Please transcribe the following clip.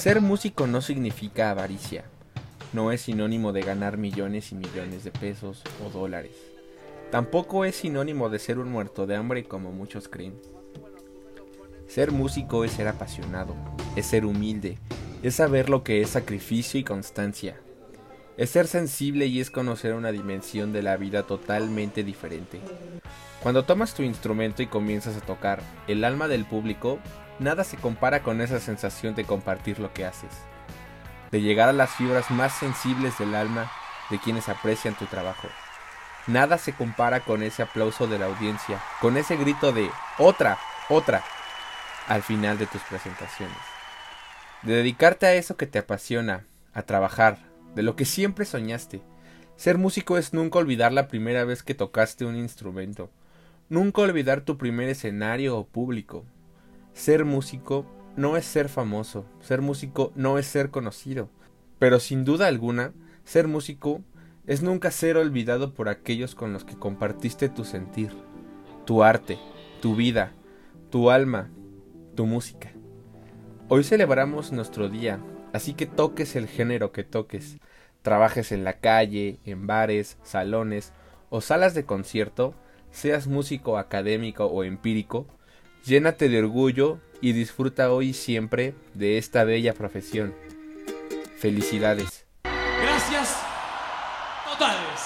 Ser músico no significa avaricia, no es sinónimo de ganar millones y millones de pesos o dólares. Tampoco es sinónimo de ser un muerto de hambre como muchos creen. Ser músico es ser apasionado, es ser humilde, es saber lo que es sacrificio y constancia. Es ser sensible y es conocer una dimensión de la vida totalmente diferente. Cuando tomas tu instrumento y comienzas a tocar el alma del público, nada se compara con esa sensación de compartir lo que haces, de llegar a las fibras más sensibles del alma de quienes aprecian tu trabajo. Nada se compara con ese aplauso de la audiencia, con ese grito de otra, otra, al final de tus presentaciones. De dedicarte a eso que te apasiona, a trabajar, de lo que siempre soñaste. Ser músico es nunca olvidar la primera vez que tocaste un instrumento, nunca olvidar tu primer escenario o público. Ser músico no es ser famoso, ser músico no es ser conocido, pero sin duda alguna, ser músico es nunca ser olvidado por aquellos con los que compartiste tu sentir, tu arte, tu vida, tu alma, tu música. Hoy celebramos nuestro día, así que toques el género que toques, trabajes en la calle, en bares, salones o salas de concierto, seas músico académico o empírico, Llénate de orgullo y disfruta hoy y siempre de esta bella profesión. Felicidades. Gracias totales.